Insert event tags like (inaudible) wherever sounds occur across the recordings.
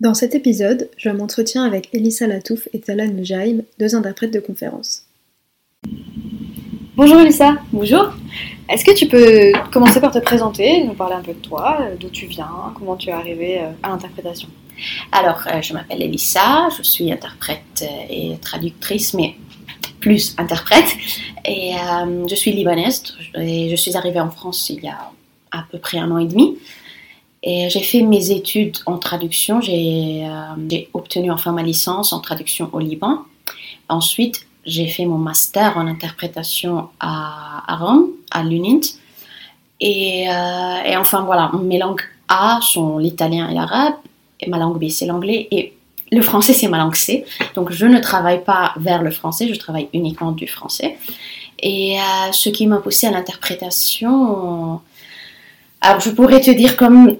Dans cet épisode, je m'entretiens avec Elissa Latouf et Talan Jaim, deux interprètes de conférences. Bonjour Elissa. Bonjour. Est-ce que tu peux commencer par te présenter, nous parler un peu de toi, d'où tu viens, comment tu es arrivée euh, à l'interprétation? Alors, euh, je m'appelle Elissa, je suis interprète euh, et traductrice, mais plus interprète. Et je suis libanaise et je suis arrivée en France il y a à peu près un an et demi. Et j'ai fait mes études en traduction. J'ai obtenu enfin ma licence en traduction au Liban. Ensuite, j'ai fait mon master en interprétation à, Rome, à l'UNINT. Et, euh, et, enfin voilà, mes langues A sont l'italien et l'arabe, et ma langue B c'est l'anglais, et le français c'est ma langue C. Donc je ne travaille pas vers le français, je travaille uniquement du français. Et euh, ce qui m'a poussé à l'interprétation, alors je pourrais te dire comme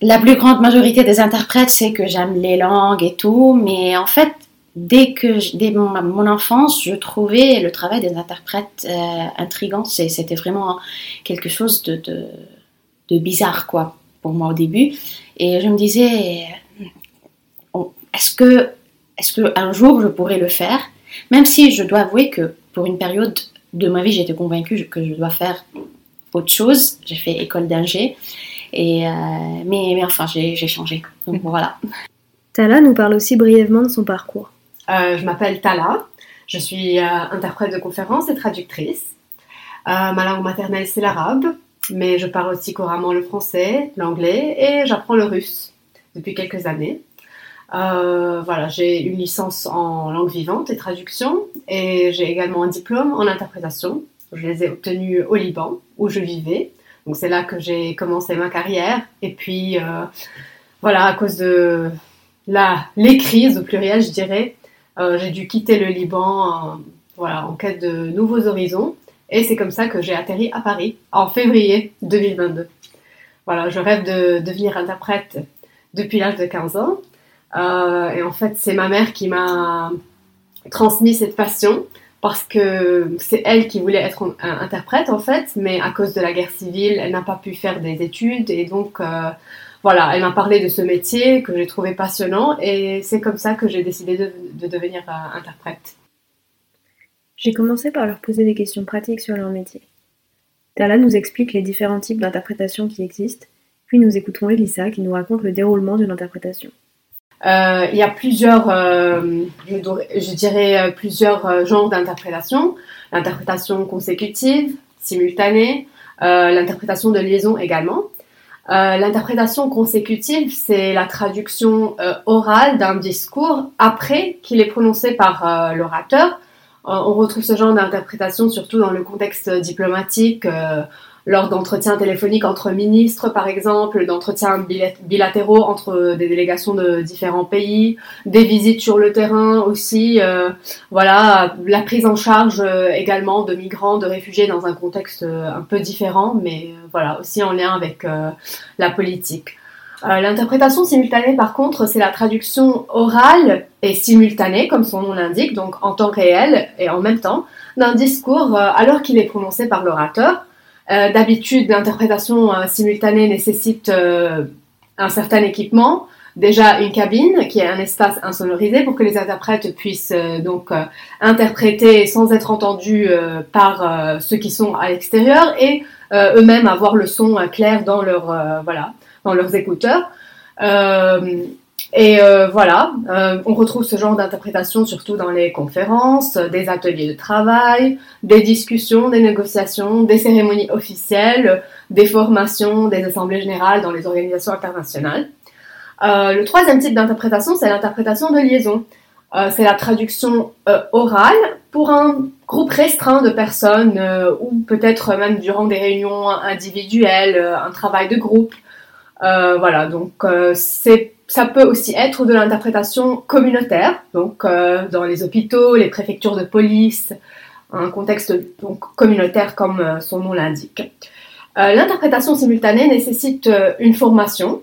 la plus grande majorité des interprètes, c'est que j'aime les langues et tout, mais en fait, dès que dès mon, enfance, je trouvais le travail des interprètes euh, intrigant. C'était vraiment quelque chose de, de, bizarre, quoi, pour moi au début. Et je me disais, est-ce que, est-ce que un jour je pourrais le faire? Même si je dois avouer que pour une période de ma vie, j'étais convaincue que je dois faire autre chose. J'ai fait école d'ingé. Et, euh, mais, mais enfin, j'ai changé. Donc voilà. Tala nous parle aussi brièvement de son parcours. Euh, je m'appelle Tala, je suis euh, interprète de conférences et traductrice. Euh, ma langue maternelle c'est l'arabe, mais je parle aussi couramment le français, l'anglais et j'apprends le russe depuis quelques années. voilà, j'ai une licence en langue vivante et traduction et j'ai également un diplôme en interprétation. Je les ai obtenus au Liban où je vivais. Donc c'est là que j'ai commencé ma carrière. Et puis voilà, à cause de la, les crises au pluriel, je dirais, euh, j'ai dû quitter le Liban euh, voilà, en quête de nouveaux horizons. Et c'est comme ça que j'ai atterri à Paris en février 2022. Voilà, je rêve de devenir interprète depuis l'âge de 15 ans. Euh, et en fait, c'est ma mère qui m'a transmis cette passion parce que c'est elle qui voulait être interprète en fait, mais à cause de la guerre civile, elle n'a pas pu faire des études et donc voilà, elle m'a parlé de ce métier que j'ai trouvé passionnant et c'est comme ça que j'ai décidé de, devenir euh, interprète. J'ai commencé par leur poser des questions pratiques sur leur métier. Tala nous explique les différents types d'interprétation qui existent, puis nous écoutons Elissa qui nous raconte le déroulement d'une interprétation. Euh, il y a plusieurs, euh, je, dirais, plusieurs genres d'interprétation. L'interprétation consécutive, simultanée, l'interprétation de liaison également. Euh, l'interprétation consécutive, c'est la traduction euh, orale d'un discours après qu'il est prononcé par euh, l'orateur. on retrouve ce genre d'interprétation surtout dans le contexte diplomatique, lors d'entretiens téléphoniques entre ministres, par exemple, d'entretiens bilatéraux entre des délégations de différents pays, des visites sur le terrain aussi, euh, voilà, la prise en charge euh, également de migrants, de réfugiés dans un contexte euh, un peu différent, mais voilà, aussi en lien avec la politique. Euh, L'interprétation simultanée, par contre, c'est la traduction orale et simultanée, comme son nom l'indique, donc en temps réel et en même temps, d'un discours euh, alors qu'il est prononcé par l'orateur. Euh, D'habitude, l'interprétation euh, simultanée nécessite euh, un certain équipement, déjà une cabine qui est un espace insonorisé pour que les interprètes puissent donc interpréter sans être entendus par ceux qui sont à l'extérieur et eux-mêmes avoir le son clair dans leur voilà dans leurs écouteurs. Et euh, voilà, euh, on retrouve ce genre d'interprétation surtout dans les conférences, euh, des ateliers de travail, des discussions, des négociations, des cérémonies officielles, des formations, des assemblées générales dans les organisations internationales. Le troisième type d'interprétation, c'est l'interprétation de liaison. C'est la traduction orale pour un groupe restreint de personnes ou peut-être même durant des réunions individuelles, un travail de groupe. Euh, voilà, donc euh, ça peut aussi être de l'interprétation communautaire, donc euh, dans les hôpitaux, les préfectures de police, un contexte donc communautaire comme euh, son nom l'indique. Euh, L'interprétation simultanée nécessite une formation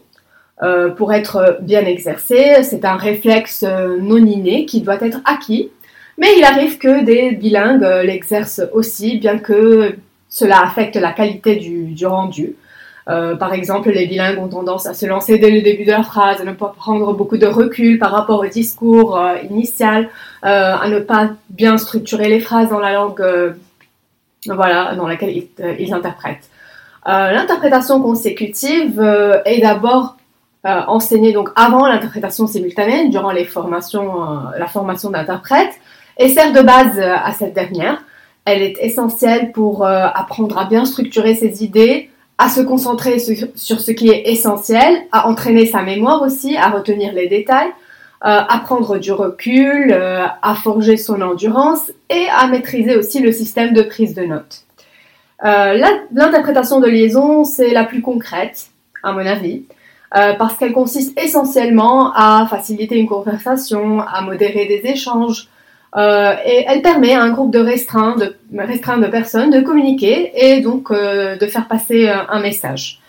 pour être bien exercée. C'est un réflexe non inné qui doit être acquis, mais il arrive que des bilingues l'exercent aussi, bien que cela affecte la qualité du, du rendu. Euh, par exemple, les bilingues ont tendance à se lancer dès le début de leur phrase, à ne pas prendre beaucoup de recul par rapport au discours euh, initial, euh, à ne pas bien structurer les phrases dans la langue voilà, dans laquelle ils, interprètent. L'interprétation consécutive est d'abord enseignée donc avant l'interprétation simultanée, durant les formations, la formation d'interprète, et sert de base à cette dernière. Elle est essentielle pour apprendre à bien structurer ses idées, à se concentrer sur, ce qui est essentiel, à entraîner sa mémoire aussi, à retenir les détails, euh, à prendre du recul, euh, à forger son endurance et à maîtriser aussi le système de prise de notes. Euh, L'interprétation de liaison, c'est la plus concrète, à mon avis, parce qu'elle consiste essentiellement à faciliter une conversation, à modérer des échanges, euh, et elle permet à un groupe de restreints de, restreint de personnes de communiquer et donc euh, de faire passer euh, un message.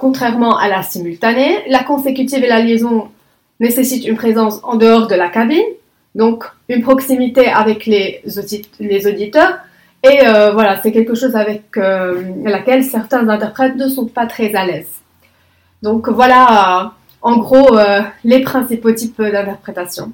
Contrairement à la simultanée, la consécutive et la liaison nécessitent une présence en dehors de la cabine, donc une proximité avec les, les auditeurs. Et voilà, c'est quelque chose avec laquelle certains interprètes ne sont pas très à l'aise. Donc voilà, en gros, les principaux types d'interprétation.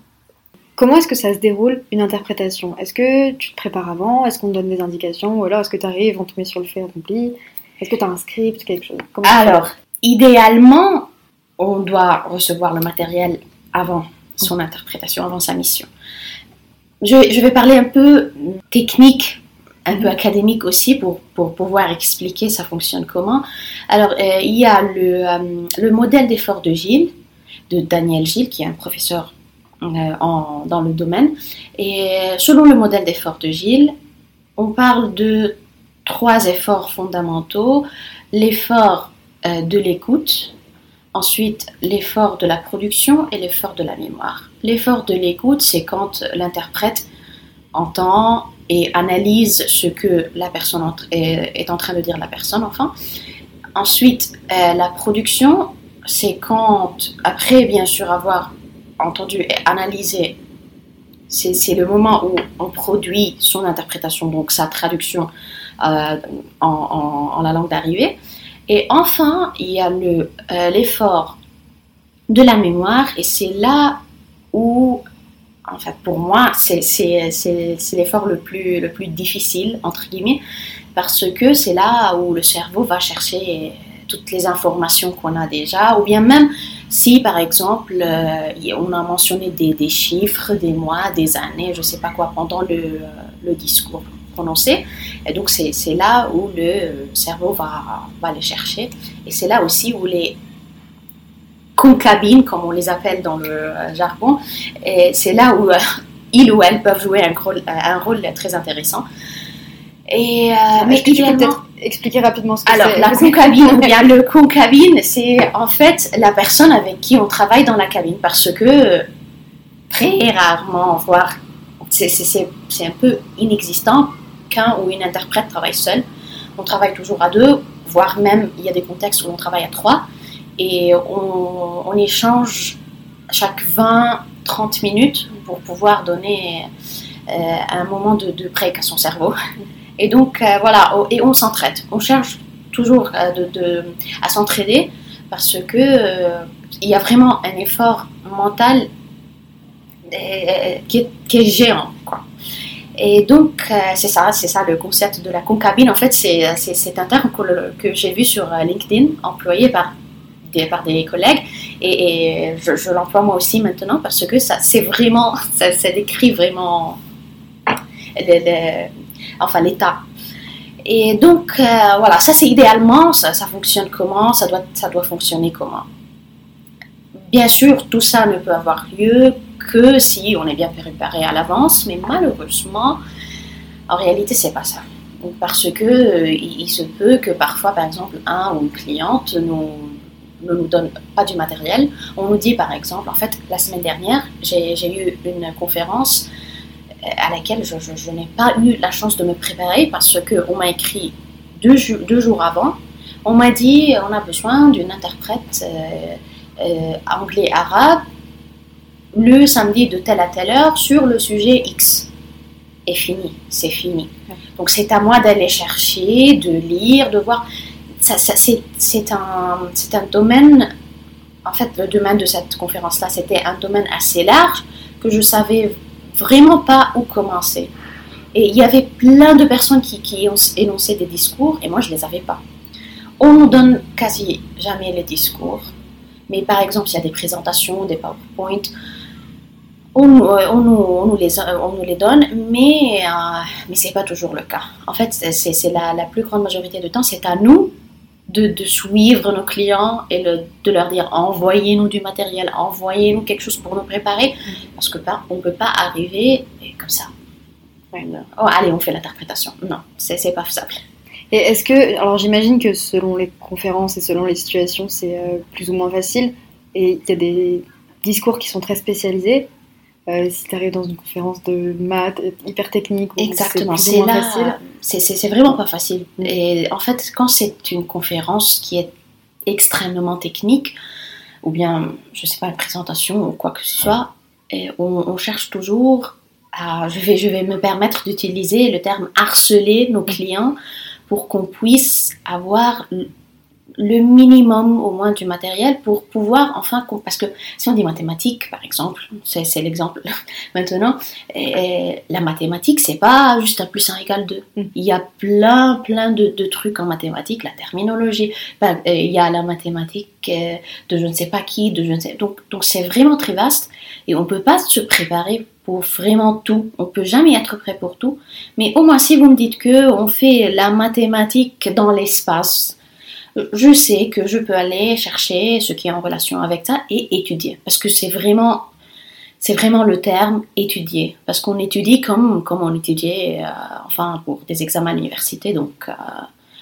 Comment est-ce que ça se déroule une interprétation? Est-ce que tu te prépares avant? Est-ce qu'on te donne des indications? Ou alors est-ce que tu arrives, on te met sur le fait accompli? Est-ce que tu as un script, quelque chose? Comment Alors, idéalement, on doit recevoir le matériel avant son interprétation, avant sa mission. Je, je vais parler un peu technique, un peu académique aussi pour, pour pouvoir expliquer ça fonctionne comment. Alors, euh, il y a le, euh, le modèle d'effort de Gilles, de Daniel Gilles, qui est un professeur en- dans le domaine. Et selon le modèle d'effort de Gilles, on parle de trois efforts fondamentaux. L'effort euh, de l'écoute, ensuite l'effort de la production et l'effort de la mémoire. L'effort de l'écoute, c'est quand l'interprète entend et analyse ce que la personne en- est, en train de dire la personne, enfin. Ensuite, euh, la production, c'est quand, après bien sûr avoir entendu et analysé, c'est le moment où on produit son interprétation, donc sa traduction euh, en, en- la langue d'arrivée. Et enfin, il y a le, euh, l'effort de la mémoire, et c'est là où, en fait, pour moi, c'est l'effort le plus, le plus difficile, entre guillemets, parce que c'est là où le cerveau va chercher toutes les informations qu'on a déjà, ou bien même si, par exemple, euh, on a mentionné des, des chiffres, des mois, des années, je ne sais pas quoi, pendant le, le discours prononcé. Et donc, c'est, là où le cerveau va, va les chercher. Et c'est là aussi où les concabines, comme on les appelle dans le jargon, c'est là où euh, ils ou elles peuvent jouer un rôle, un rôle très intéressant. Et, euh, mais tu peux idéalement- peut-être expliquer rapidement ce que alors, la concabine, ou bien le concabine, c'est en fait la personne avec qui on travaille dans la cabine parce que très rarement, voire c'est- un peu inexistant qu'un ou une interprète travaille seul. On travaille toujours à deux, voire même il y a des contextes où on travaille à trois. et on, on échange chaque 20-30 minutes pour pouvoir donner euh, un moment de, de, break à son cerveau. Et donc euh, voilà, et on s'entraide. On cherche toujours euh, à s'entraider parce que il y a vraiment un effort mental qui est, géant. Et donc, c'est ça, c'est ça le concept de la concabine. En fait, c'est un terme que, j'ai vu sur LinkedIn, employé par des, collègues. Et, je, l'emploie moi aussi maintenant parce que ça, vraiment, (laughs) ça, décrit vraiment enfin l'état. Et donc, euh, voilà, ça c'est idéalement, ça, fonctionne comment, ça doit, ça doit fonctionner comment. Bien sûr, tout ça ne peut avoir lieu que si on est bien préparé à l'avance, mais malheureusement, en réalité, c'est pas ça. Parce que euh, il se peut que parfois, par exemple, un ou une cliente nous, ne nous donne pas du matériel. On nous dit, par exemple, en fait, la semaine dernière, j'ai eu une conférence à laquelle je, je, n'ai pas eu la chance de me préparer parce qu'on m'a écrit deux, deux, jours avant. On m'a dit on a besoin d'une interprète euh, euh, anglais-arabe le samedi de telle à telle heure sur le sujet X. Et fini, c'est fini. Donc c'est à moi d'aller chercher, de lire, de voir. Ça, ça, c'est un, un domaine, en fait le domaine de cette conférence-là, c'était un domaine assez large que je savais vraiment pas où commencer. Et il y avait plein de personnes qui, qui énonçaient des discours et moi je les avais pas. On nous donne quasi jamais les discours, mais par exemple il y a des présentations, des PowerPoint, on, on, nous, on, nous, les, on nous les donne, mais, euh, mais ce n'est pas toujours le cas. En fait, c'est la, la plus grande majorité du temps, c'est à nous de, suivre nos clients et de leur dire envoyez-nous du matériel, envoyez-nous quelque chose pour nous préparer, parce que pas, on ne peut pas arriver comme ça. Oh, allez, on fait l'interprétation. Non, c'est pas faisable. Et est-ce que, alors j'imagine que selon les conférences et selon les situations, c'est euh, plus ou moins facile, et il y a des discours qui sont très spécialisés. Euh, si tu arrives dans une conférence de maths hyper technique, exactement, c'est c'est vraiment pas facile. Mm. Et en fait, quand c'est une conférence qui est extrêmement technique, ou bien, je sais pas, une présentation ou quoi que ce soit, et on, on cherche toujours à, je vais, je vais me permettre d'utiliser le terme harceler nos clients pour qu'on puisse avoir le minimum au moins du matériel pour pouvoir enfin parce que si on dit mathématiques par exemple c'est l'exemple (laughs) maintenant et la mathématique c'est pas juste un plus un égale 2 mm. il y a plein plein de, de, trucs en mathématiques la terminologie ben, euh, il y a la mathématique euh, de je ne sais pas qui de je ne sais donc donc c'est vraiment très vaste et on peut pas se préparer pour vraiment tout. On peut jamais être prêt pour tout. Mais au moins, si vous me dites que on fait la mathématique dans l'espace, je sais que je peux aller chercher ce qui est en relation avec ça et étudier. Parce que c'est vraiment, c'est vraiment le terme étudier. Parce qu'on étudie comme, comme on étudiait, euh, enfin, pour des examens à l'université. Donc, euh,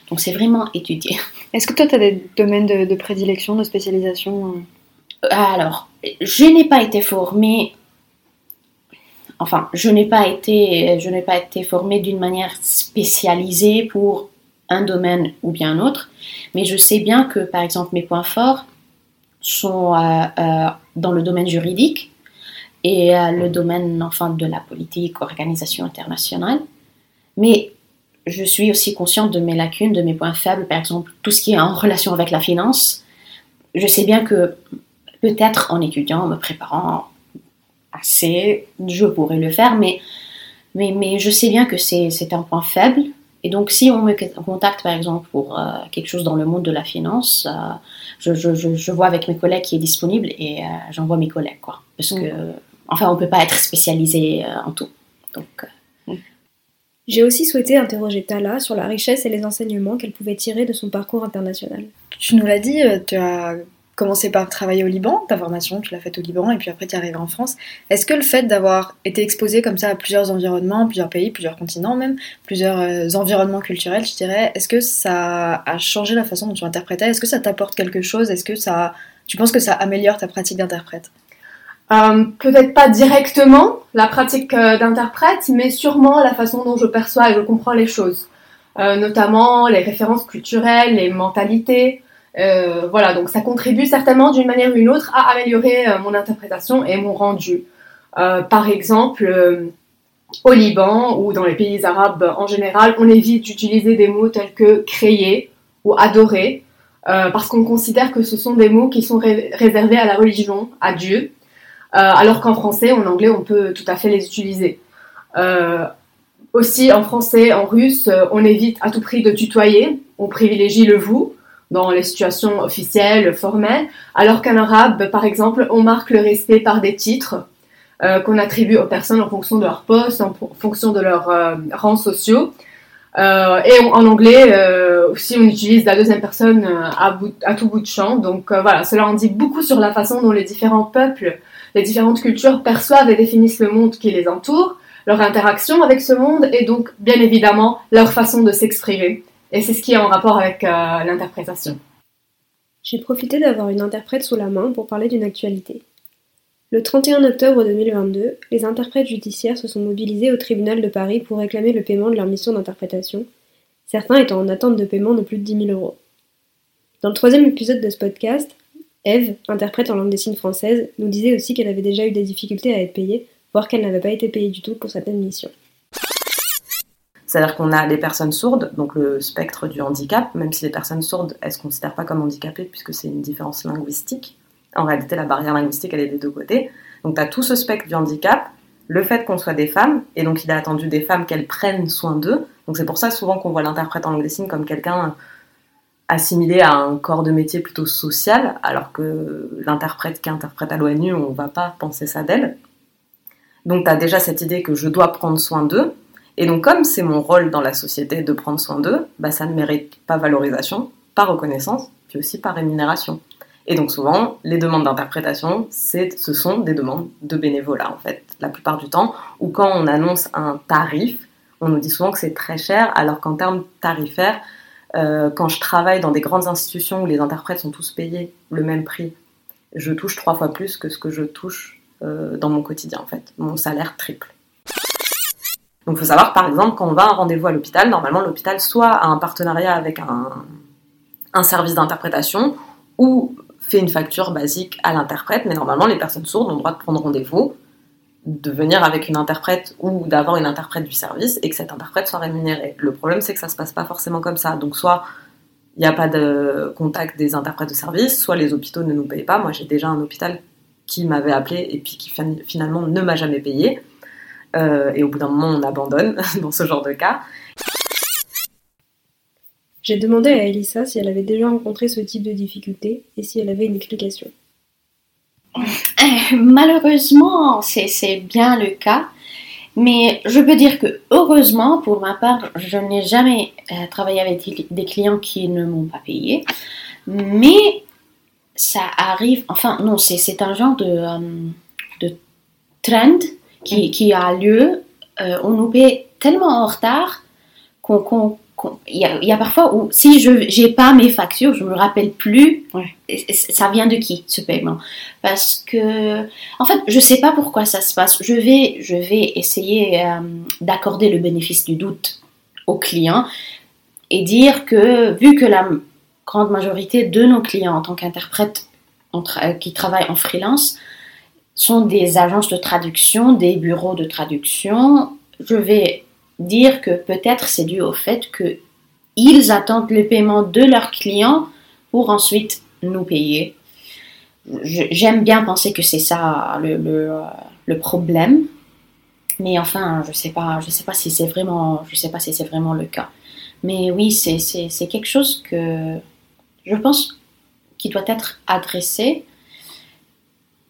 donc c'est vraiment étudier. (laughs) Est-ce que toi, tu as des domaines de, de, prédilection, de spécialisation euh? Alors, je n'ai pas été formée enfin, je n'ai pas été, je n'ai pas été formée d'une manière spécialisée pour un domaine ou bien un autre, mais je sais bien que, par exemple, mes points forts sont euh, euh, dans le domaine juridique et euh, le domaine enfin, de la politique, organisation internationale. Mais je suis aussi consciente de mes lacunes, de mes points faibles, par exemple, tout ce qui est en relation avec la finance. Je sais bien que peut-être en étudiant, en me préparant assez, je pourrais le faire, mais, mais, mais je sais bien que c'est un point faible et donc, si on me contacte, par exemple, pour euh, quelque chose dans le monde de la finance, euh, je, je, je, vois avec mes collègues qui est disponible et euh, j'envoie mes collègues, quoi. Parce que, mm. enfin, on ne peut pas être spécialisé en tout. Donc. Mm. J'ai aussi souhaité interroger Tala sur la richesse et les enseignements qu'elle pouvait tirer de son parcours international. Tu nous l'as dit, tu as commencé par travailler au Liban, ta formation, tu l'as faite au Liban, et puis après tu es arrivé en France. Est-ce que le fait d'avoir été exposé comme ça à plusieurs environnements, plusieurs pays, plusieurs continents même, plusieurs euh, environnements culturels, je dirais, est-ce que ça a changé la façon dont tu interprétais? Est-ce que ça t'apporte quelque chose? Est-ce que ça, tu penses que ça améliore ta pratique d'interprète? Euh, Peut-être pas directement la pratique euh, d'interprète, mais sûrement la façon dont je perçois et je comprends les choses. notamment les références culturelles, les mentalités, voilà, donc ça contribue certainement d'une manière ou d'une autre à améliorer mon interprétation et mon rendu. par exemple, au Liban ou dans les pays arabes en général, on évite d'utiliser des mots tels que créer ou adorer, parce qu'on considère que ce sont des mots qui sont réservés à la religion, à Dieu, alors qu'en français, en anglais, on peut tout à fait les utiliser. Aussi, en français, en russe, euh, on évite à tout prix de tutoyer, on privilégie le vous dans les situations officielles, formelles, alors qu'en arabe, par exemple, on marque le respect par des titres euh, qu'on attribue aux personnes en fonction de leur poste, en fonction de leurs euh, rangs sociaux. et en anglais aussi, on utilise la deuxième personne à, à tout bout de champ. Donc voilà, cela en dit beaucoup sur la façon dont les différents peuples, les différentes cultures perçoivent et définissent le monde qui les entoure leur interaction avec ce monde et donc bien évidemment leur façon de s'exprimer. Et c'est ce qui est en rapport avec euh, l'interprétation. J'ai profité d'avoir une interprète sous la main pour parler d'une actualité. Le 31 octobre 2022, les interprètes judiciaires se sont mobilisés au tribunal de Paris pour réclamer le paiement de leur mission d'interprétation, certains étant en attente de paiement de plus de 10 000 euros. Dans le troisième épisode de ce podcast, Eve, interprète en langue des signes française, nous disait aussi qu'elle avait déjà eu des difficultés à être payée voire qu'elle n'avait pas été payée du tout pour certaines missions. C'est-à-dire qu'on a les personnes sourdes, donc le spectre du handicap, même si les personnes sourdes, elles ne se considèrent pas comme handicapées puisque c'est une différence linguistique. En réalité, la barrière linguistique, elle est des deux côtés. Donc tu as tout ce spectre du handicap, le fait qu'on soit des femmes, et donc il a attendu des femmes qu'elles prennent soin d'eux. Donc c'est pour ça souvent qu'on voit l'interprète en langue des signes comme quelqu'un assimilé à un corps de métier plutôt social, alors que l'interprète qui interprète à l'ONU, on ne va pas penser ça d'elle. Donc tu as déjà cette idée que je dois prendre soin d'eux. Et donc comme c'est mon rôle dans la société de prendre soin d'eux, bah, ça ne mérite pas valorisation, pas reconnaissance, puis aussi pas rémunération. Et donc souvent, les demandes d'interprétation, ce sont des demandes de bénévolat en fait, la plupart du temps, ou quand on annonce un tarif, on nous dit souvent que c'est très cher, alors qu'en termes tarifaires, euh, quand je travaille dans des grandes institutions où les interprètes sont tous payés le même prix, je touche trois fois plus que ce que je touche euh, dans mon quotidien en fait. Mon salaire triple. Donc il faut savoir par exemple quand on va à un rendez-vous à l'hôpital, normalement l'hôpital soit a un partenariat avec un, service d'interprétation ou fait une facture basique à l'interprète, mais normalement les personnes sourdes ont le droit de prendre rendez-vous, de venir avec une interprète ou d'avoir une interprète du service et que cette interprète soit rémunérée. Le problème c'est que ça se passe pas forcément comme ça. Donc soit il n'y a pas de contact des interprètes de service, soit les hôpitaux ne nous payent pas. Moi j'ai déjà un hôpital qui m'avait appelé et puis qui finalement ne m'a jamais payé. Euh, et au bout d'un moment, on abandonne (laughs) dans ce genre de cas. J'ai demandé à Elissa si elle avait déjà rencontré ce type de difficulté et si elle avait une explication. Euh, malheureusement, c'est bien le cas. Mais je peux dire que heureusement, pour ma part, je n'ai jamais euh, travaillé avec des clients qui ne m'ont pas payé. Mais ça arrive, enfin non, c'est un genre de, euh, de trend qui, qui, a lieu. Euh, on nous paie tellement en retard qu'on... il y, a parfois où si je n'ai pas mes factures, je me rappelle plus ça vient de qui ce paiement? Parce que, en fait, je sais pas pourquoi ça se passe. Je vais, je vais essayer euh, d'accorder le bénéfice du doute au client et dire que vu que la grande majorité de nos clients en tant qu'interprètes euh, qui travaillent en freelance sont des agences de traduction, des bureaux de traduction. Je vais dire que peut-être c'est dû au fait que ils attendent le paiement de leurs clients pour ensuite nous payer. J'aime bien penser que c'est ça le, le, problème, mais enfin, je sais sais pas si c'est vraiment, sais pas si c'est vraiment le cas. Mais oui, c'est quelque chose que je pense qui doit être adressé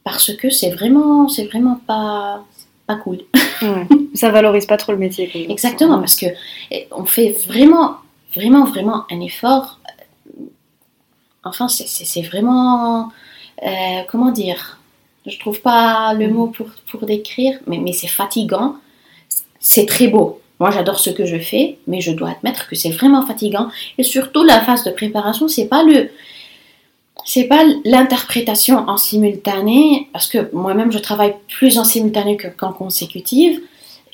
parce que c'est vraiment, c'est vraiment pas, pas cool. (laughs) ça valorise pas trop le métier. Exactement, parce que eh, on fait vraiment, vraiment, vraiment un effort. Enfin, c'est vraiment, euh, comment dire, je trouve pas le mot pour, pour décrire, mais, mais c'est fatigant. C'est très beau. Moi, j'adore ce que je fais, mais je dois admettre que c'est vraiment fatigant. Et surtout, la phase de préparation, c'est pas le, c'est pas l'interprétation en simultané, parce que moi-même je travaille plus en simultané qu'en consécutive,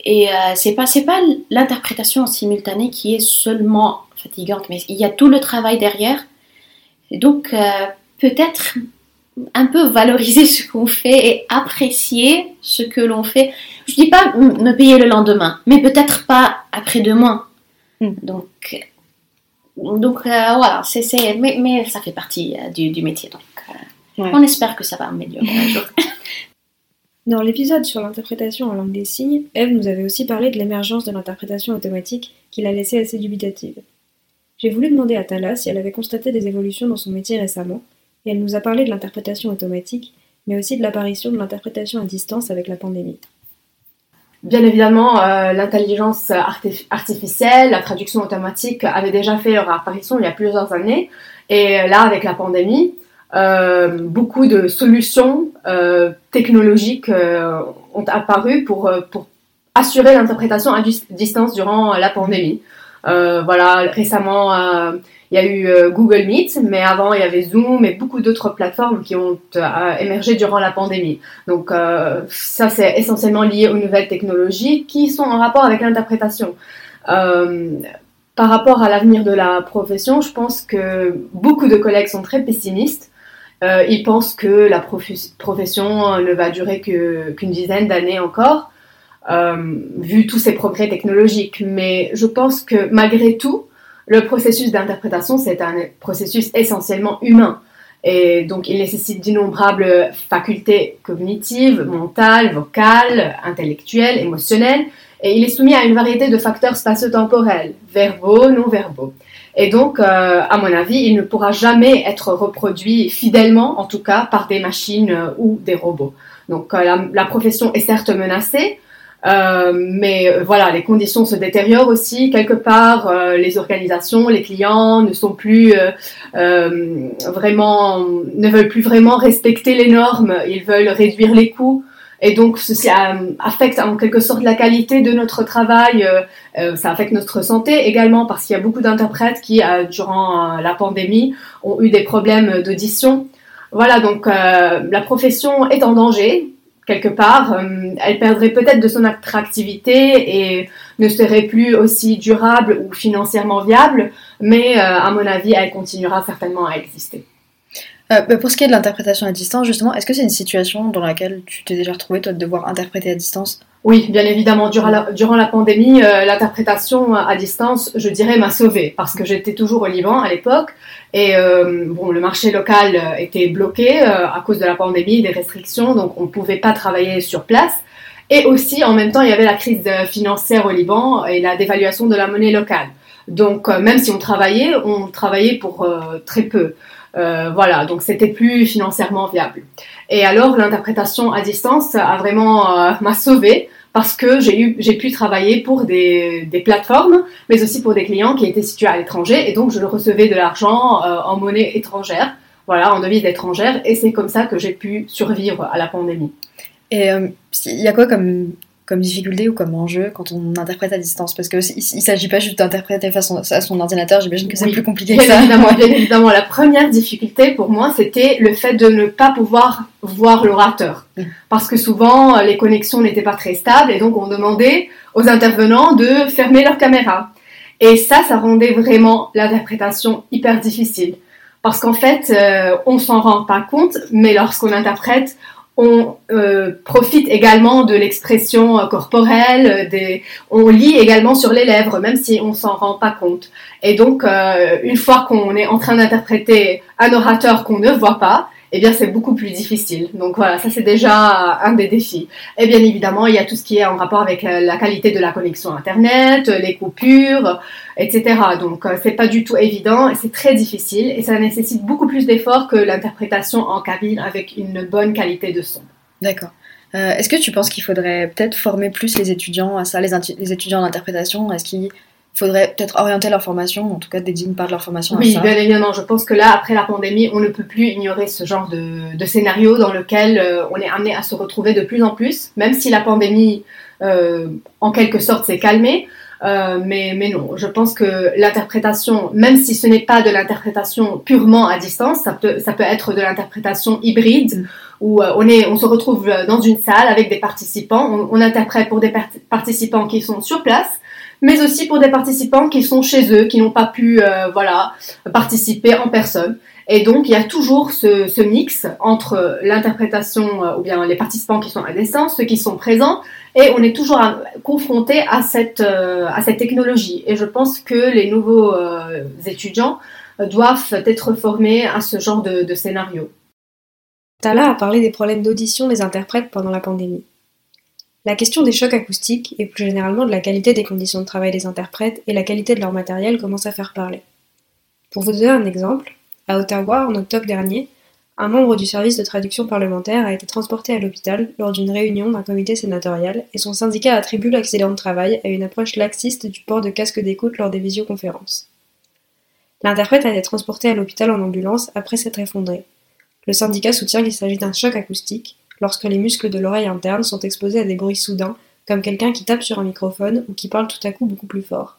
et euh, c'est pas pas l'interprétation en simultané qui est seulement fatigante, mais il y a tout le travail derrière Et donc, euh, peut-être un peu valoriser ce qu'on fait et apprécier ce que l'on fait. Je dis pas me payer le lendemain, mais peut-être pas après-demain. Mm. Donc, donc euh, voilà, c'est, c'est- mais, mais ça fait partie euh, du, du métier. Donc, euh, Ouais. on espère que ça va améliorer un jour. (laughs) Dans l'épisode sur l'interprétation en langue des signes, Eve nous avait aussi parlé de l'émergence de l'interprétation automatique qui l'a laissée assez dubitative. J'ai voulu demander à Tala si elle avait constaté des évolutions dans son métier récemment, et elle nous a parlé de l'interprétation automatique, mais aussi de l'apparition de l'interprétation à distance avec la pandémie. Bien évidemment, euh, l'intelligence artif- artificielle, la traduction automatique avaient déjà fait leur apparition il y a plusieurs années. Et là, avec la pandémie, euh, beaucoup de solutions euh, technologiques ont apparu pour, pour assurer l'interprétation à dis- distance durant la pandémie. Euh, voilà, récemment, euh, il y a eu euh, Google Meet, mais avant, il y avait Zoom et beaucoup d'autres plateformes qui ont émergé durant la pandémie. Donc ça, c'est essentiellement lié aux nouvelles technologies qui sont en rapport avec l'interprétation. Par rapport à l'avenir de la profession, je pense que beaucoup de collègues sont très pessimistes. Euh, ils pensent que la profession ne va durer qu'une dizaine d'années encore, vu tous ces progrès technologiques. Mais je pense que malgré tout, le processus d'interprétation, c'est un processus essentiellement humain. Et donc, il nécessite d'innombrables facultés cognitives, mentales, vocales, intellectuelles, émotionnelles, et il est soumis à une variété de facteurs spatio-temporels, verbaux, non-verbaux. Et donc, euh, à mon avis, il ne pourra jamais être reproduit fidèlement, en tout cas, par des machines euh, ou des robots. Donc, euh, la profession est certes menacée, euh, mais euh, voilà, les conditions se détériorent aussi. Quelque part, euh, les organisations, les clients ne sont plus euh, euh, vraiment, ne veulent plus vraiment respecter les normes. Ils veulent réduire les coûts. Et donc, ceci affecte en quelque sorte la qualité de notre travail. ça affecte notre santé également parce qu'il y a beaucoup d'interprètes qui, durant la pandémie, ont eu des problèmes d'audition. Voilà, donc la profession est en danger quelque part. Euh, elle perdrait peut-être de son attractivité et ne serait plus aussi durable ou financièrement viable, mais euh, à mon avis, elle continuera certainement à exister. Euh, bah, pour ce qui est de l'interprétation à distance, justement, est-ce que c'est une situation dans laquelle tu t'es déjà retrouvé, toi, de devoir interpréter à distance? Oui, bien évidemment, durant la, durant la pandémie, euh, l'interprétation à distance, je dirais, m'a sauvée parce que j'étais toujours au Liban à l'époque et euh, bon, le marché local euh, était bloqué euh, à cause de la pandémie, des restrictions, donc on ne pouvait pas travailler sur place. Et aussi, en même temps, il y avait la crise euh, financière au Liban et la dévaluation de la monnaie locale. Donc, même si on travaillait, on travaillait pour très peu. Euh, voilà, donc c'était plus financièrement viable. Et alors, l'interprétation à distance a vraiment euh, m'a sauvée parce que j'ai pu travailler pour des, plateformes, mais aussi pour des clients qui étaient situés à l'étranger, et donc je recevais de l'argent euh, en monnaie étrangère, voilà, en devise étrangère, et c'est comme ça que j'ai pu survivre à la pandémie. Et il y a quoi comme, comme difficulté ou comme enjeu quand on interprète à distance Parce qu'il ne s'agit pas juste d'interpréter face à son ordinateur, j'imagine que c'est Oui, plus compliqué Bien que ça. évidemment, bien (laughs) évidemment, la première difficulté pour moi, c'était le fait de ne pas pouvoir voir l'orateur. Parce que souvent, les connexions n'étaient pas très stables et donc on demandait aux intervenants de fermer leur caméra. Et ça, ça rendait vraiment l'interprétation hyper difficile. Parce qu'en fait, euh, on s'en rend pas compte, mais lorsqu'on interprète, on euh, profite également de l'expression euh, corporelle, euh, des... on lit également sur les lèvres, même si on s'en rend pas compte. Et donc, euh, une fois qu'on est en train d'interpréter un orateur qu'on ne voit pas, eh bien, c'est beaucoup plus difficile. Donc voilà, ça c'est déjà un des défis. Et bien évidemment, il y a tout ce qui est en rapport avec euh, la qualité de la connexion Internet, euh, les coupures, etc. Donc euh, c'est pas du tout évident c'est très difficile et ça nécessite beaucoup plus d'efforts que l'interprétation en cabine avec une bonne qualité de son. D'accord. Est-ce que tu penses qu'il faudrait peut-être former plus les étudiants à ça, les, les étudiants en interprétation? Est-ce qu'il faudrait peut-être orienter leur formation, en tout cas dédier une part de leur formation Oui, à ça bien évidemment. Je pense que là, après la pandémie, on ne peut plus ignorer ce genre de, de scénario dans lequel euh, on est amené à se retrouver de plus en plus, même si la pandémie, euh, en quelque sorte, s'est calmée. Euh, mais, mais non, je pense que l'interprétation, même si ce n'est pas de l'interprétation purement à distance, ça peut, ça peut être de l'interprétation hybride, Mm. où euh, on, est, on se retrouve dans une salle avec des participants, on, on interprète pour des par- participants qui sont sur place, mais aussi pour des participants qui sont chez eux, qui n'ont pas pu euh, voilà, participer en personne. Et donc, il y a toujours ce, mix entre l'interprétation, euh, ou bien les participants qui sont à distance, ceux qui sont présents, et on est toujours confronté à cette, euh, à cette technologie. Et je pense que les nouveaux euh, étudiants doivent être formés à ce genre de, de scénario. Tala a parlé des problèmes d'audition des interprètes pendant la pandémie. La question des chocs acoustiques, et plus généralement de la qualité des conditions de travail des interprètes et la qualité de leur matériel commence à faire parler. Pour vous donner un exemple, à Ottawa, en octobre dernier, un membre du service de traduction parlementaire a été transporté à l'hôpital lors d'une réunion d'un comité sénatorial et son syndicat attribue l'accident de travail à une approche laxiste du port de casque d'écoute lors des visioconférences. L'interprète a été transporté à l'hôpital en ambulance après s'être effondré. Le syndicat soutient qu'il s'agit d'un choc acoustique lorsque les muscles de l'oreille interne sont exposés à des bruits soudains, comme quelqu'un qui tape sur un microphone ou qui parle tout à coup beaucoup plus fort.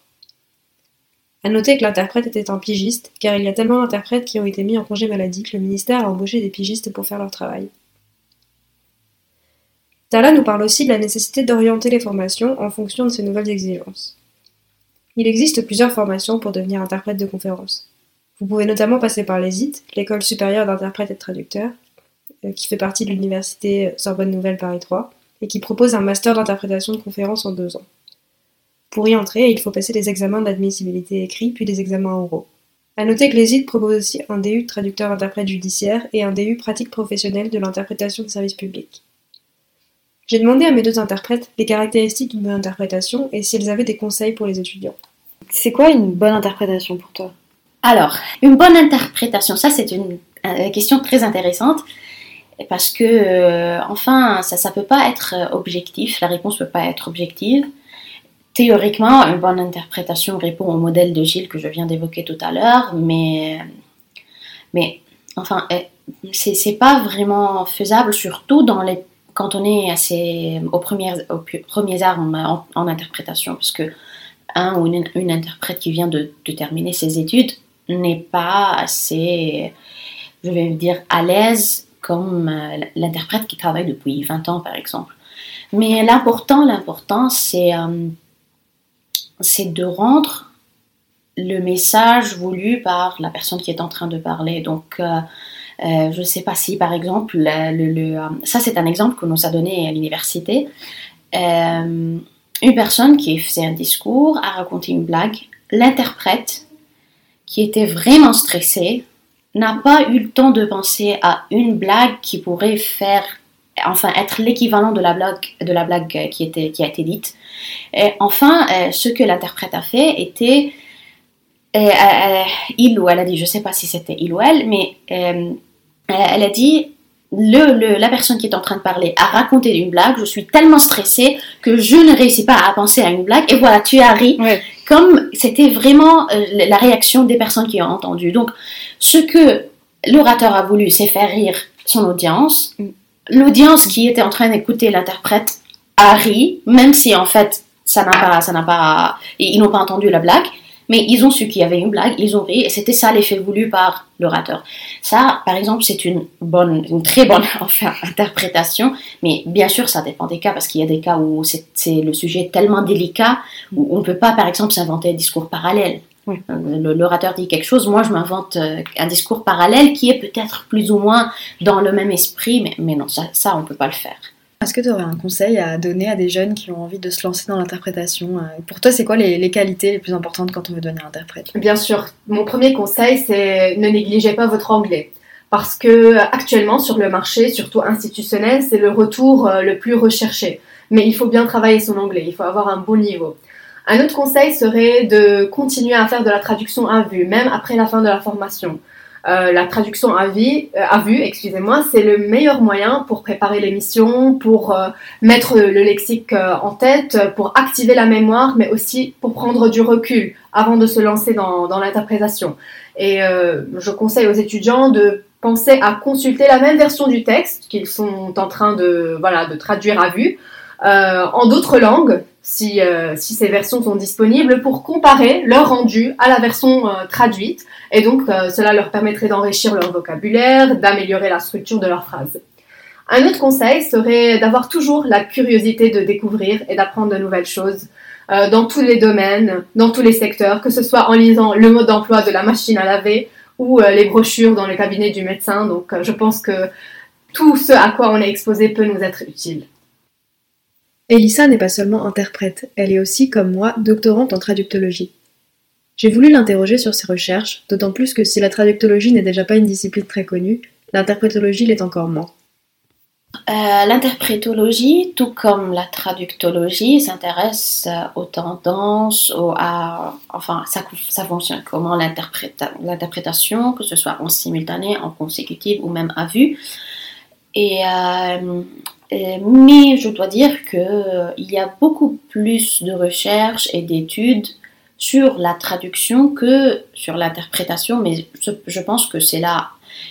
À noter que l'interprète était un pigiste, car il y a tellement d'interprètes qui ont été mis en congé maladie que le ministère a embauché des pigistes pour faire leur travail. Tala nous parle aussi de la nécessité d'orienter les formations en fonction de ces nouvelles exigences. Il existe plusieurs formations pour devenir interprète de conférence. Vous pouvez notamment passer par l'ESIT, l'École supérieure d'interprètes et de traducteurs, qui fait partie de l'université Sorbonne Nouvelle Paris 3, et qui propose un master d'interprétation de conférences en deux ans. Pour y entrer, il faut passer des examens d'admissibilité écrits puis des examens oraux. À noter que l'ESIT propose aussi un DU de traducteur-interprète judiciaire et un DU pratique professionnelle de l'interprétation de service public. J'ai demandé à mes deux interprètes les caractéristiques d'une bonne interprétation et si elles avaient des conseils pour les étudiants. C'est quoi une bonne interprétation pour toi? Alors, une bonne interprétation, ça c'est une question très intéressante parce que, euh, enfin, ça ne peut pas être objectif, la réponse peut pas être objective. Théoriquement, une bonne interprétation répond au modèle de Gilles que je viens d'évoquer tout à l'heure, mais, mais enfin, eh, c'est pas vraiment faisable, surtout quand on est assez, aux, premières, premiers armes en, interprétation, parce que un ou une, interprète qui vient de, de terminer ses études n'est pas assez, je vais dire, à l'aise comme euh, l'interprète qui travaille depuis 20 ans, par exemple. Mais l'important, euh, c'est de rendre le message voulu par la personne qui est en train de parler. Donc, euh, je ne sais pas si, par exemple, le, ça c'est un exemple que nous a donné à l'université. une personne qui faisait un discours a raconté une blague. L'interprète, qui était vraiment stressé, n'a pas eu le temps de penser à une blague qui pourrait faire enfin être l'équivalent de la blague de la blague qui était qui a été dite. Et enfin, euh, ce que l'interprète a fait était euh, euh, il ou elle a dit, je sais pas si c'était il ou elle, mais elle a dit le, la personne qui est en train de parler a raconté une blague, je suis tellement stressée que je ne réussis pas à penser à une blague, et voilà, tu as ri. Comme c'était vraiment la réaction des personnes qui ont entendu. Donc, ce que l'orateur a voulu, c'est faire rire son audience. Mm l'audience qui était en train d'écouter l'interprète a ri, même si en fait ça n'a pas, ça n'a pas, ils n'ont pas entendu la blague, mais ils ont su qu'il y avait une blague, ils ont ri, et c'était ça l'effet voulu par l'orateur. Ça, par exemple, c'est une bonne, une très bonne (laughs) enfin, interprétation, mais bien sûr, ça dépend des cas, parce qu'il y a des cas où c'est le sujet tellement délicat, où on ne peut pas, par exemple, s'inventer un discours parallèle. Euh, l'orateur dit quelque chose, moi je m'invente euh, un discours parallèle qui est peut-être plus ou moins dans le même esprit, mais, mais non, ça, ça on ne peut pas le faire. Est-ce que tu aurais un conseil à donner à des jeunes qui ont envie de se lancer dans l'interprétation euh, Pour toi, c'est quoi les, les, qualités les plus importantes quand on veut devenir interprète? Bien sûr, mon premier conseil, c'est ne négligez pas votre anglais. Parce que actuellement, sur le marché, surtout institutionnel, c'est le retour le plus recherché. Mais il faut bien travailler son anglais, il faut avoir un bon niveau. Un autre conseil serait de continuer à faire de la traduction à vue, même après la fin de la formation. Euh, la traduction à, vie, euh, à vue, excusez-moi, c'est le meilleur moyen pour préparer l'émission, pour euh, mettre le lexique en tête, pour activer la mémoire, mais aussi pour prendre du recul avant de se lancer dans, dans l'interprétation. Et je conseille aux étudiants de penser à consulter la même version du texte qu'ils sont en train de, voilà, de traduire à vue, en d'autres langues, si, euh, si, ces versions sont disponibles pour comparer leur rendu à la version euh, traduite. Et donc, euh, cela leur permettrait d'enrichir leur vocabulaire, d'améliorer la structure de leurs phrases. Un autre conseil serait d'avoir toujours la curiosité de découvrir et d'apprendre de nouvelles choses dans tous les domaines, dans tous les secteurs, que ce soit en lisant le mode d'emploi de la machine à laver ou euh, les brochures dans le cabinet du médecin. Donc euh, je pense que tout ce à quoi on est exposé peut nous être utile. Elissa n'est pas seulement interprète, elle est aussi, comme moi, doctorante en traductologie. J'ai voulu l'interroger sur ses recherches, d'autant plus que si la traductologie n'est déjà pas une discipline très connue, l'interprétologie l'est encore moins. Euh, l'interprétologie, tout comme la traductologie, s'intéresse euh, aux tendances, à, enfin, ça, fonctionne comment l'interprétation, que ce soit en simultané, en consécutif ou même à vue. Et, euh, mais je dois dire qu'il il y a beaucoup plus de recherches et d'études sur la traduction que sur l'interprétation, mais je pense que c'est là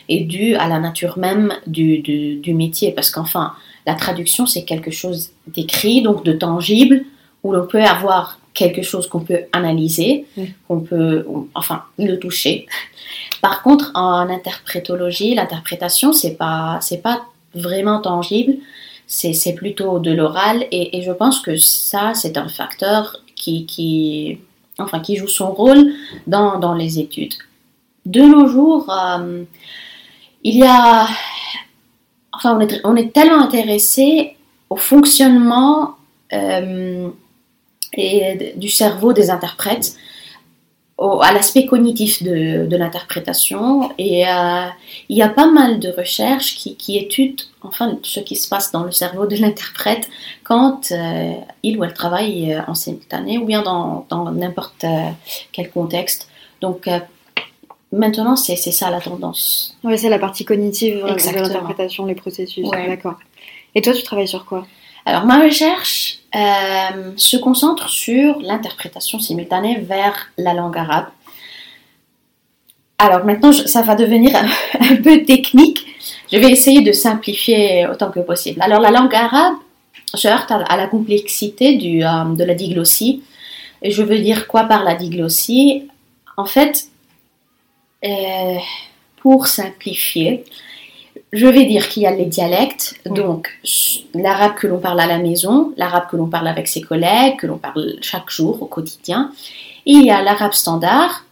est dû à la nature même du, du, métier. Parce qu'enfin, la traduction, c'est quelque chose d'écrit, donc de tangible, où l'on peut avoir quelque chose qu'on peut analyser, qu'on peut, enfin, le toucher. Par contre, en interprétologie, l'interprétation, c'est pas, c'est pas vraiment tangible, c'est plutôt de l'oral, et, je pense que ça, c'est un facteur qui, enfin, qui joue son rôle dans, dans les études. De nos jours, euh, il y a, enfin, on est, tellement intéressé au fonctionnement euh, et du cerveau des interprètes, à l'aspect cognitif de, l'interprétation. Et euh, il y a pas mal de recherches qui, étudient enfin ce qui se passe dans le cerveau de l'interprète quand euh, il ou elle travaille en simultané ou bien dans n'importe quel contexte. Donc Maintenant, c'est ça la tendance. Oui, c'est la partie cognitive de l'interprétation, les processus. D'accord. Et toi, tu travailles sur quoi? Alors, ma recherche euh, se concentre sur l'interprétation simultanée vers la langue arabe. Alors, maintenant, ça va devenir (laughs) un, peu technique. Je vais essayer de simplifier autant que possible. Alors, la langue arabe se heurte à, la complexité euh, de la diglossie. Et je veux dire quoi par la diglossie? En fait, euh, pour simplifier, je vais dire qu'il y a les dialectes, donc l'arabe que l'on parle à la maison, l'arabe que l'on parle avec ses collègues, que l'on parle chaque jour au quotidien. Et il y a l'arabe standard,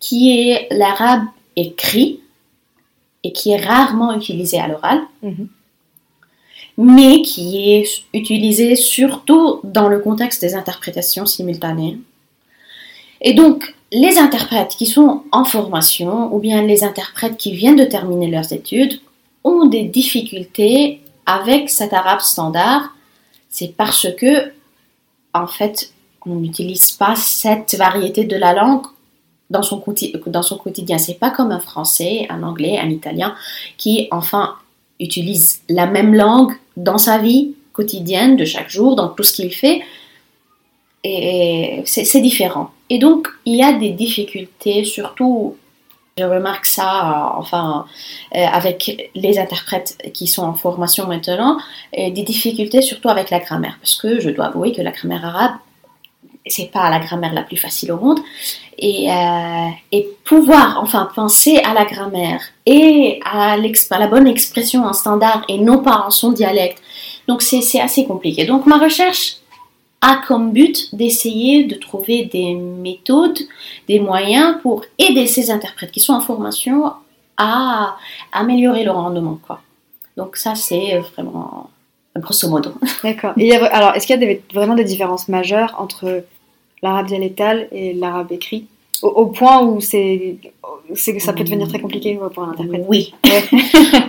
qui est l'arabe écrit et qui est rarement utilisé à l'oral, mhm. mais qui est utilisé surtout dans le contexte des interprétations simultanées. Et donc, les interprètes qui sont en formation ou bien les interprètes qui viennent de terminer leurs études ont des difficultés avec cet arabe standard. C'est parce que, en fait, on n'utilise pas cette variété de la langue dans son, dans son quotidien. C'est pas comme un français, un anglais, un italien qui, enfin, utilise la même langue dans sa vie quotidienne de chaque jour, dans tout ce qu'il fait. Et c'est différent. Et donc, il y a des difficultés, surtout, je remarque ça, euh, enfin, euh, avec les interprètes qui sont en formation maintenant, des difficultés surtout avec la grammaire, parce que je dois avouer que la grammaire arabe, c'est pas la grammaire la plus facile au monde, et, euh, pouvoir, enfin, penser à la grammaire et à, à la bonne expression en standard et non pas en son dialecte. Donc, c'est assez compliqué. Donc, ma recherche a comme but d'essayer de trouver des méthodes, des moyens pour aider ces interprètes qui sont en formation à améliorer leur rendement. Quoi. Donc ça, c'est vraiment grosso modo. D'accord. Alors, est-ce qu'il y a vraiment des différences majeures entre l'arabe dialectal et l'arabe écrit? Au, point où c'est, ça peut devenir très compliqué pour un interprète? Oui. (laughs)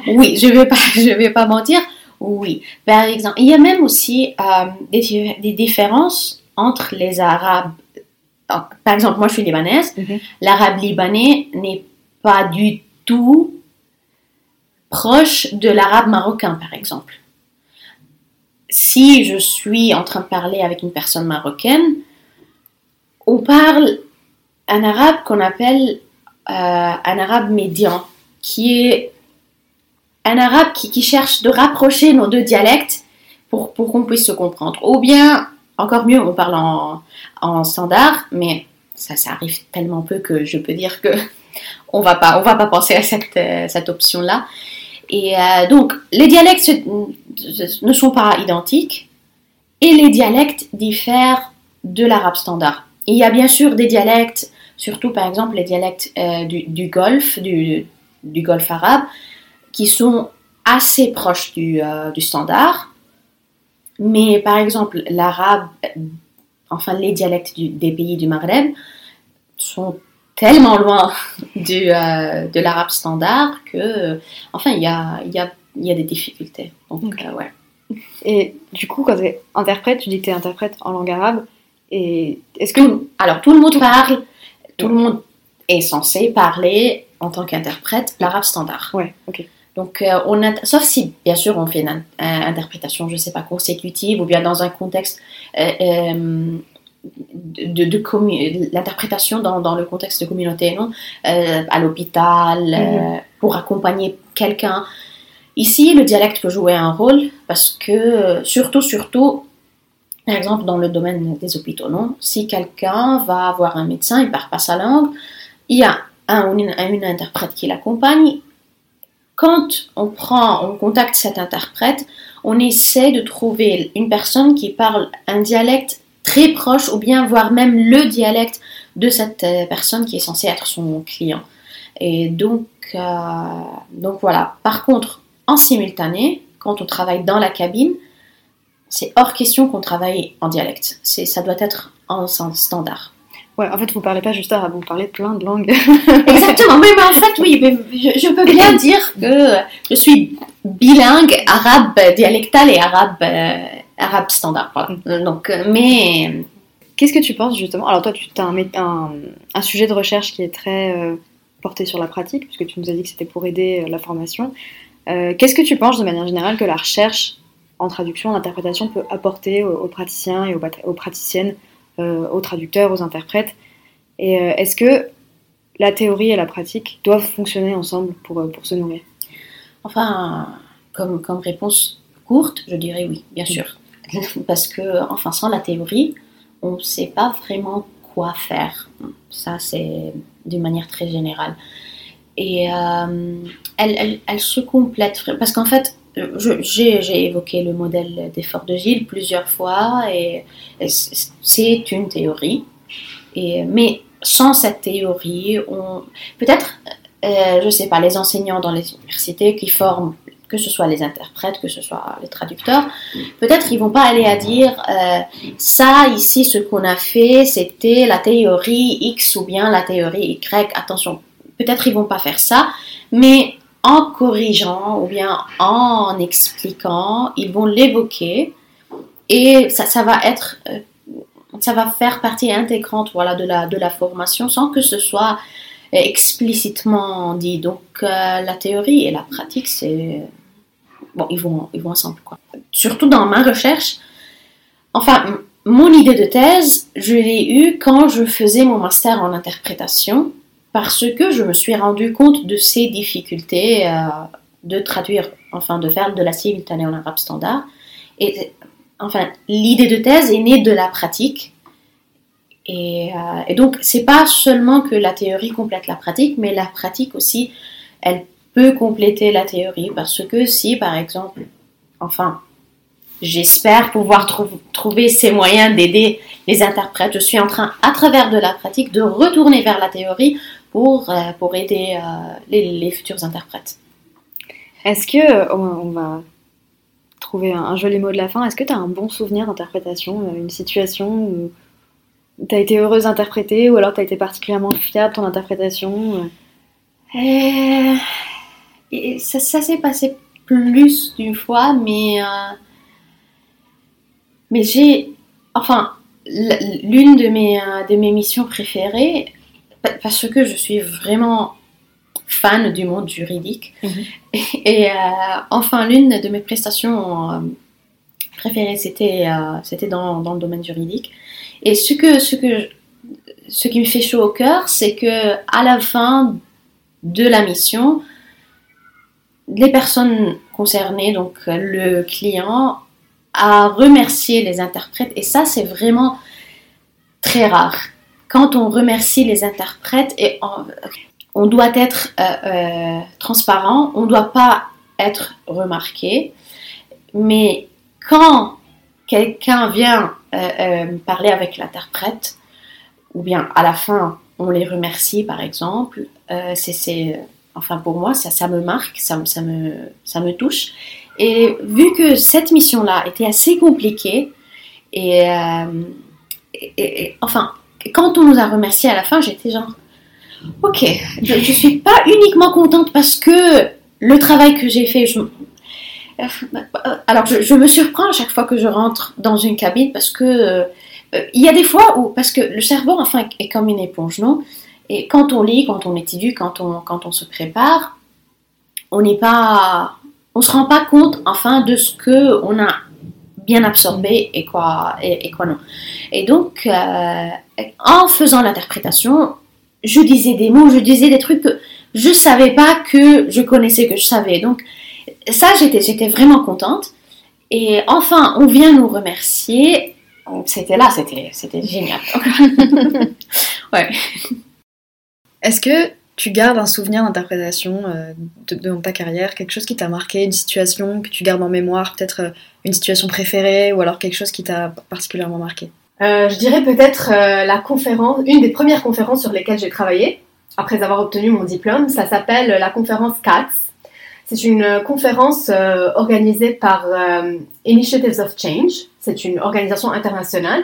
oui, je ne vais, pas, je vais pas mentir. Oui, par exemple, il y a même aussi euh, des, différences entre les Arabes. Par exemple, moi je suis libanaise. Mhm. L'arabe libanais n'est pas du tout proche de l'arabe marocain, par exemple. Si je suis en train de parler avec une personne marocaine, on parle un arabe qu'on appelle euh, un arabe médian, qui est un arabe qui, cherche de rapprocher nos deux dialectes pour, pour qu'on puisse se comprendre. Ou bien, encore mieux, on parle en, en standard, mais ça, ça arrive tellement peu que je peux dire que (laughs) on va pas, on va pas penser à cette, euh, cette option-là. Et euh, donc, les dialectes ne sont pas identiques et les dialectes diffèrent de l'arabe standard. Il y a bien sûr des dialectes surtout par exemple les dialectes euh, du, du Golfe, du, du Golfe arabe, qui sont assez proches du, euh, du standard. Mais par exemple, l'arabe, enfin les dialectes du- des pays du Maghreb sont tellement loin (laughs) du, euh, de l'arabe standard que, euh, enfin, il y a, y, a, y a des difficultés. Donc, euh, ouais. Et du coup, quand tu es interprète, tu dis que tu es interprète en langue arabe. Et est-ce que. Tout- alors, tout le monde parle, tout le monde est censé parler en tant qu'interprète l'arabe standard. Ouais, ok. Donc, euh, on sauf si, bien sûr, on fait une in- interprétation, je ne sais pas, consécutive ou bien dans un contexte euh, euh, de, de l'interprétation dans, dans le contexte de communauté, non Euh, à l'hôpital, euh, pour accompagner quelqu'un. Ici, le dialecte peut jouer un rôle parce que, surtout, surtout, par exemple, dans le domaine des hôpitaux, non Si quelqu'un va voir un médecin, il ne parle pas sa langue, il y a un ou une, un- une interprète qui l'accompagne. Quand on prend, on contacte cet interprète, on essaie de trouver une personne qui parle un dialecte très proche ou bien voire même le dialecte de cette euh, personne qui est censée être son client. Et donc, euh, donc voilà. Par contre, en simultané, quand on travaille dans la cabine, c'est hors question qu'on travaille en dialecte. Ça doit être en standard. Ouais, en fait, vous parlez pas juste arabe, vous parlez plein de langues. (laughs) Exactement, mais, en fait, oui, mais je, je peux bien (laughs) dire que je suis bilingue arabe dialectal et arabe, euh, arabe standard. Voilà. Donc, euh, mais Qu'est-ce que tu penses justement? Alors, toi, tu as un, mé- un, un sujet de recherche qui est très euh, porté sur la pratique, puisque tu nous as dit que c'était pour aider euh, la formation. Qu'est-ce que tu penses de manière générale que la recherche en traduction, en interprétation peut apporter aux, aux praticiens et aux, praticiennes, aux traducteurs, aux interprètes Et euh, est-ce que la théorie et la pratique doivent fonctionner ensemble pour, euh, pour se nourrir? Enfin, comme, comme réponse courte, je dirais oui, bien sûr. (laughs) Parce que, enfin, sans la théorie, on ne sait pas vraiment quoi faire. Ça, c'est d'une manière très générale. Et euh, elle, elle, elle se complète. Parce qu'en fait, j'ai évoqué le modèle d'effort de Gilles plusieurs fois et, c'est une théorie. Et, mais sans cette théorie, peut-être, euh, je sais pas, les enseignants dans les universités qui forment, que ce soit les interprètes, que ce soit les traducteurs, peut-être ils vont pas aller à dire euh, ça ici, ce qu'on a fait, c'était la théorie X ou bien la théorie Y. Attention, peut-être ils vont pas faire ça, mais en corrigeant ou bien en expliquant, ils vont l'évoquer et ça, va être, euh, ça va faire partie intégrante voilà, de, la, de la formation sans que ce soit explicitement dit. Donc euh, la théorie et la pratique, c'est bon, ils vont, ils vont ensemble quoi. Surtout dans ma recherche, enfin mon idée de thèse, je l'ai eue quand je faisais mon master en interprétation parce que je me suis rendu compte de ces difficultés euh, de traduire, enfin de faire de la simultanée en arabe standard. Et enfin, l'idée de thèse est née de la pratique. Et, euh, et donc, c'est pas seulement que la théorie complète la pratique, mais la pratique aussi, elle peut compléter la théorie parce que si, par exemple, enfin, j'espère pouvoir trou- trouver ces moyens d'aider les interprètes, je suis en train, à travers de la pratique, de retourner vers la théorie pour, euh, pour aider euh, les, les futurs interprètes. Est-ce que, euh, on va trouver un, un joli mot de la fin, est-ce que tu as un bon souvenir d'interprétation, une situation où tu as été heureuse d'interpréter ou alors tu as été particulièrement fière de ton interprétation euh? Et ça, ça s'est passé plus d'une fois, mais, euh, mais j'ai, enfin, l'une de mes, de mes missions préférées, parce que je suis vraiment fan du monde juridique, Mhm. et, euh, enfin, l'une de mes prestations euh, préférées, c'était euh, c'était dans, dans le domaine juridique. Et ce que, ce que, ce qui me fait chaud au cœur, c'est que à la fin de la mission, les personnes concernées, donc le client, a remercié les interprètes. Et ça, c'est vraiment très rare. Quand on remercie les interprètes, et on, doit être euh, euh, transparent, on ne doit pas être remarqué. Mais quand quelqu'un vient euh, parler avec l'interprète, ou bien à la fin, on les remercie, par exemple. C'est, enfin, pour moi, ça, me marque, ça, ça, me, ça me touche. Et vu que cette mission-là était assez compliquée, et, enfin, quand on nous a remerciés à la fin, j'étais genre, ok, je, ne suis pas uniquement contente parce que le travail que j'ai fait, alors je, je, me surprends à chaque fois que je rentre dans une cabine parce que euh, il y a des fois où, parce que le cerveau, enfin, est comme une éponge, non? Et quand on lit, quand on étudie, quand on, quand on se prépare, on n'est pas, on se rend pas compte, enfin, de ce que on a bien absorbé et quoi, et, et quoi non. Et donc, euh, en faisant l'interprétation, je disais des mots, je disais des trucs que je savais pas que je connaissais, que je savais. Donc, ça, j'étais, j'étais vraiment contente. Et enfin, on vient nous remercier. C'était là, c'était, c'était génial. (laughs) ouais. Est-ce que tu gardes un souvenir d'interprétation euh, de, de, ta carrière, quelque chose qui t'a marqué, une situation que tu gardes en mémoire, peut-être euh, une situation préférée ou alors quelque chose qui t'a particulièrement marqué? Euh, Je dirais peut-être la conférence, une des premières conférences sur lesquelles j'ai travaillé après avoir obtenu mon diplôme. Ça s'appelle la conférence CATS. C'est une conférence organisée par Initiatives of Change. C'est une organisation internationale.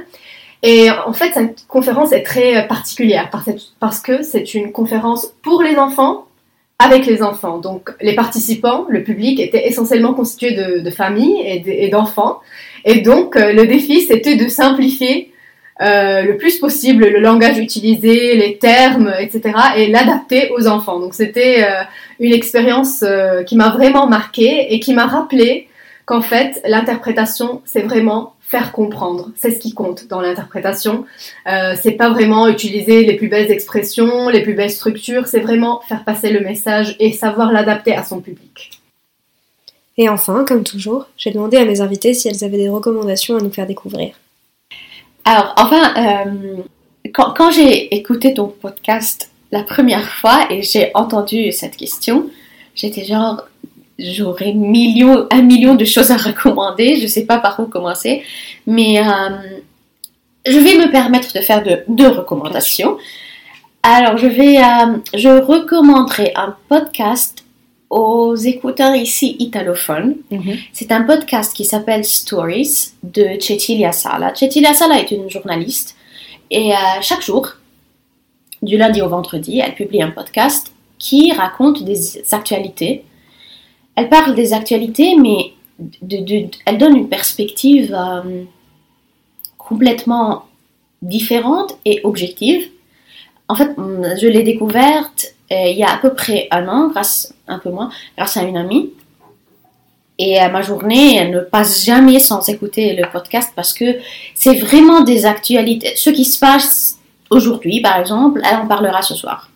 Et en fait, cette conférence est très particulière parce que c'est une conférence pour les enfants, avec les enfants. Donc, les participants, le public, était essentiellement constitué de, familles et d'enfants. Et donc, euh, le défi, c'était de simplifier euh, le plus possible le langage utilisé, les termes, etc., et l'adapter aux enfants. Donc, c'était euh, une expérience euh, qui m'a vraiment marquée et qui m'a rappelé qu'en fait, l'interprétation, c'est vraiment faire comprendre. C'est ce qui compte dans l'interprétation. Euh, c'est pas vraiment utiliser les plus belles expressions, les plus belles structures, c'est vraiment faire passer le message et savoir l'adapter à son public. Et enfin, comme toujours, j'ai demandé à mes invités si elles avaient des recommandations à nous faire découvrir. Alors, enfin, euh, quand, quand j'ai écouté ton podcast la première fois et j'ai entendu cette question, j'étais genre, j'aurais million, un million de choses à (laughs) recommander. Je sais pas par où commencer, mais euh, je vais me permettre de faire de, deux recommandations. Alors, je vais, euh, je recommanderai un podcast aux écouteurs ici italophones. Mm -hmm. C'est un podcast qui s'appelle Stories de Cecilia Sala. Cecilia Sala est une journaliste et euh, chaque jour, du lundi au vendredi, elle publie un podcast qui raconte des actualités elle parle des actualités, mais elle donne une perspective euh, complètement différente et objective. En fait, je l'ai découverte euh, il y a à peu près un an, grâce un peu moins, grâce à une amie. Et euh, ma journée elle ne passe jamais sans écouter le podcast parce que c'est vraiment des actualités. Ce qui se passe aujourd'hui, par exemple, elle en parlera ce soir.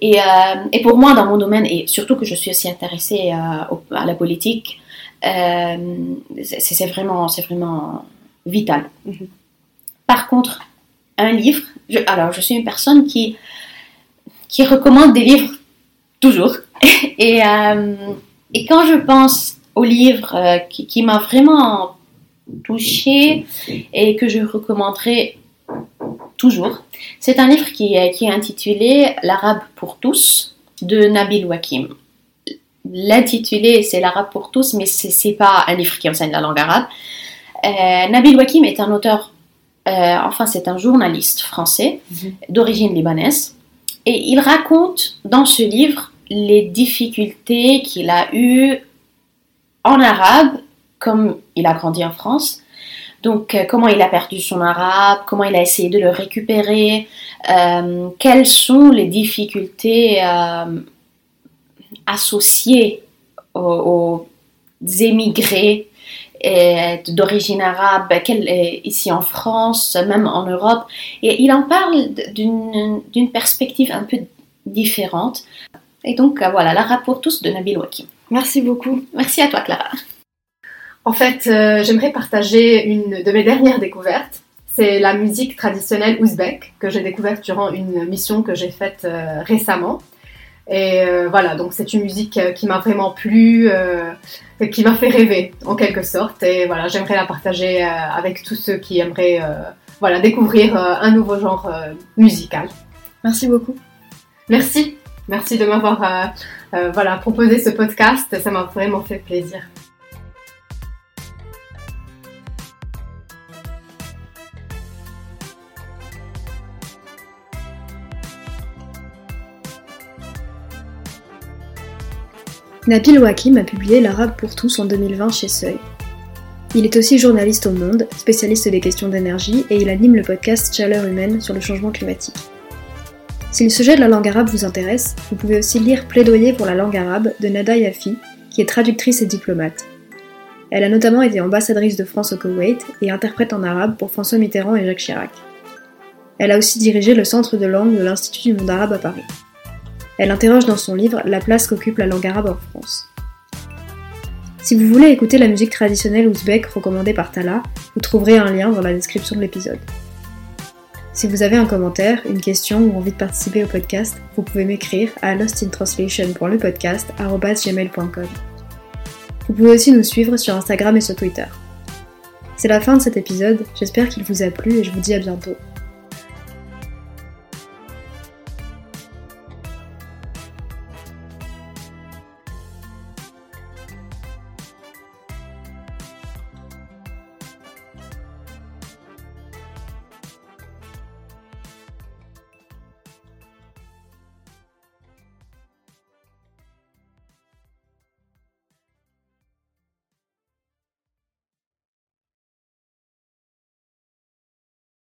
Et, euh, et, pour moi, dans mon domaine, et surtout que je suis aussi intéressée euh, à la politique, euh, c'est vraiment, vraiment vital. Mm -hmm. Par contre, un livre, je, alors je suis une personne qui, qui recommande des livres toujours. (laughs) et, euh, et quand je pense au livre qui, qui m'a vraiment touchée et que je recommanderais toujours, c'est un livre qui est, qui est intitulé L'arabe pour tous de Nabil Wakim. L'intitulé, c'est L'arabe pour tous, mais ce n'est pas un livre qui enseigne la langue arabe. Euh, Nabil Wakim est un auteur, euh, enfin c'est un journaliste français -hmm. d'origine libanaise, et il raconte dans ce livre les difficultés qu'il a eues en arabe, comme il a grandi en France, donc, euh, comment il a perdu son arabe, comment il a essayé de le récupérer, euh, quelles sont les difficultés euh, associées aux, aux émigrés d'origine arabe ici en France, même en Europe. Et il en parle d'une perspective un peu différente. Et donc, voilà, l'arabe pour tous de Nabil Wakim. Merci beaucoup. Merci à toi, Clara. En fait, euh, j'aimerais partager une de mes dernières découvertes. C'est la musique traditionnelle ouzbek que j'ai découverte durant une mission que j'ai faite euh, récemment. Et euh, voilà, donc c'est une musique qui m'a vraiment plu, qui m'a fait rêver en quelque sorte. Et voilà, j'aimerais la partager avec tous ceux qui aimeraient voilà, découvrir un nouveau genre musical. Merci beaucoup. Merci. Merci de m'avoir voilà, proposé ce podcast. Ça m'a vraiment fait plaisir. Nabil Wakim a publié L'Arabe pour tous en 2020 chez Seuil. Il est aussi journaliste au Monde, spécialiste des questions d'énergie, et il anime le podcast Chaleur humaine sur le changement climatique. Si le sujet de la langue arabe vous intéresse, vous pouvez aussi lire Plaidoyer pour la langue arabe de Nada Yafi, qui est traductrice et diplomate. Elle a notamment été ambassadrice de France au Koweït et interprète en arabe pour François Mitterrand et Jacques Chirac. Elle a aussi dirigé le centre de langue de l'Institut du monde arabe à Paris. Elle interroge dans son livre la place qu'occupe la langue arabe en France. Si vous voulez écouter la musique traditionnelle ouzbek recommandée par Tala, vous trouverez un lien dans la description de l'épisode. Si vous avez un commentaire, une question ou envie de participer au podcast, vous pouvez m'écrire à lostintranslation.lepodcast.gmail.com. Vous pouvez aussi nous suivre sur Instagram et sur Twitter. C'est la fin de cet épisode, j'espère qu'il vous a plu et je vous dis à bientôt.